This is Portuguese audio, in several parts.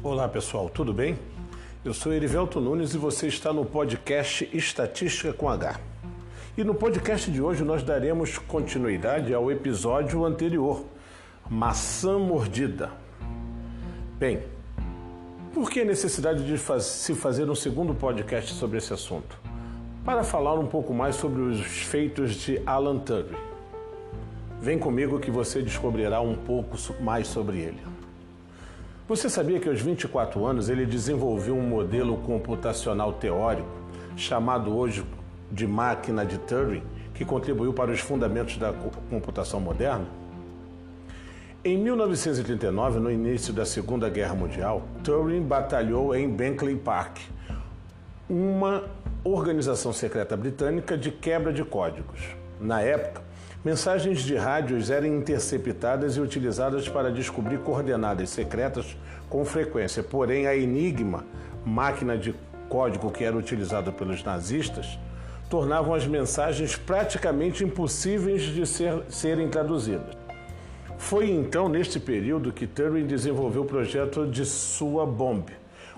Olá pessoal, tudo bem? Eu sou Erivelto Nunes e você está no podcast Estatística com H. E no podcast de hoje nós daremos continuidade ao episódio anterior, Maçã Mordida. Bem, por que a necessidade de faz se fazer um segundo podcast sobre esse assunto? Para falar um pouco mais sobre os feitos de Alan Turing. Vem comigo que você descobrirá um pouco mais sobre ele. Você sabia que aos 24 anos ele desenvolveu um modelo computacional teórico, chamado hoje de máquina de Turing, que contribuiu para os fundamentos da computação moderna? Em 1939, no início da Segunda Guerra Mundial, Turing batalhou em Bletchley Park, uma organização secreta britânica de quebra de códigos. Na época, Mensagens de rádios eram interceptadas e utilizadas para descobrir coordenadas secretas com frequência, porém a Enigma, máquina de código que era utilizada pelos nazistas, tornavam as mensagens praticamente impossíveis de ser, serem traduzidas. Foi então neste período que Turing desenvolveu o projeto de sua bomba,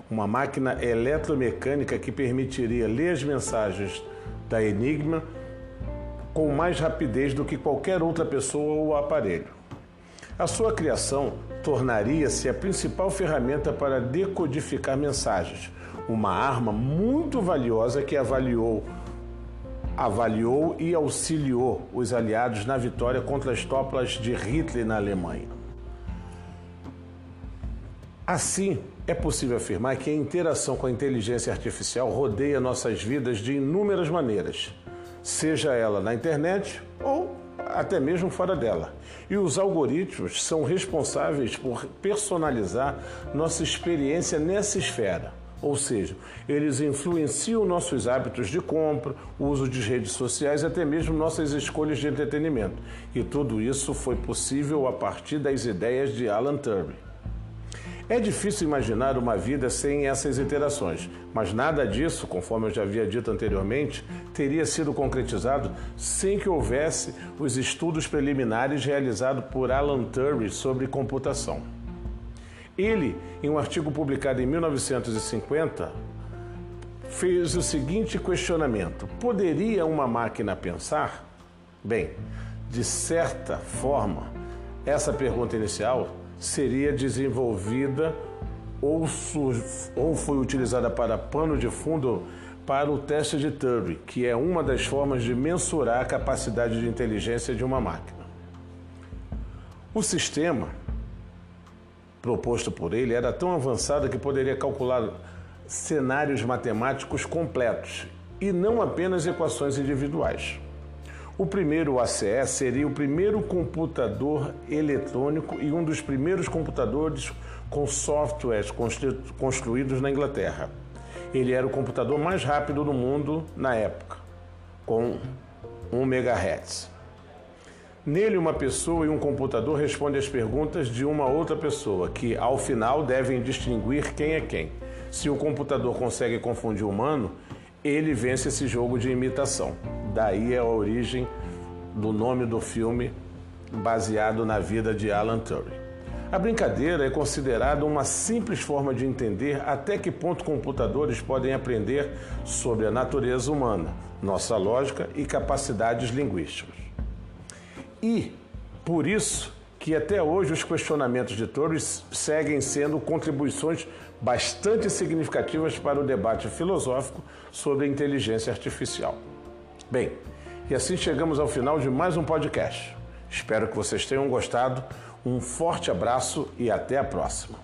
uma máquina eletromecânica que permitiria ler as mensagens da Enigma com mais rapidez do que qualquer outra pessoa ou aparelho. A sua criação tornaria-se a principal ferramenta para decodificar mensagens, uma arma muito valiosa que avaliou, avaliou e auxiliou os aliados na vitória contra as tropas de Hitler na Alemanha. Assim, é possível afirmar que a interação com a inteligência artificial rodeia nossas vidas de inúmeras maneiras seja ela na internet ou até mesmo fora dela. E os algoritmos são responsáveis por personalizar nossa experiência nessa esfera. Ou seja, eles influenciam nossos hábitos de compra, o uso de redes sociais e até mesmo nossas escolhas de entretenimento. E tudo isso foi possível a partir das ideias de Alan Turing. É difícil imaginar uma vida sem essas interações, mas nada disso, conforme eu já havia dito anteriormente, teria sido concretizado sem que houvesse os estudos preliminares realizados por Alan Turing sobre computação. Ele, em um artigo publicado em 1950, fez o seguinte questionamento: poderia uma máquina pensar? Bem, de certa forma, essa pergunta inicial seria desenvolvida ou, ou foi utilizada para pano de fundo para o teste de Turing, que é uma das formas de mensurar a capacidade de inteligência de uma máquina. O sistema proposto por ele era tão avançado que poderia calcular cenários matemáticos completos e não apenas equações individuais. O primeiro ACE seria o primeiro computador eletrônico e um dos primeiros computadores com softwares construídos na Inglaterra. Ele era o computador mais rápido do mundo na época, com 1 MHz. Nele, uma pessoa e um computador respondem às perguntas de uma outra pessoa, que ao final devem distinguir quem é quem. Se o computador consegue confundir o humano, ele vence esse jogo de imitação. Daí é a origem do nome do filme baseado na vida de Alan Turing. A brincadeira é considerada uma simples forma de entender até que ponto computadores podem aprender sobre a natureza humana, nossa lógica e capacidades linguísticas. E, por isso, que até hoje os questionamentos de Turing seguem sendo contribuições bastante significativas para o debate filosófico sobre a inteligência artificial. Bem, e assim chegamos ao final de mais um podcast. Espero que vocês tenham gostado. Um forte abraço e até a próxima.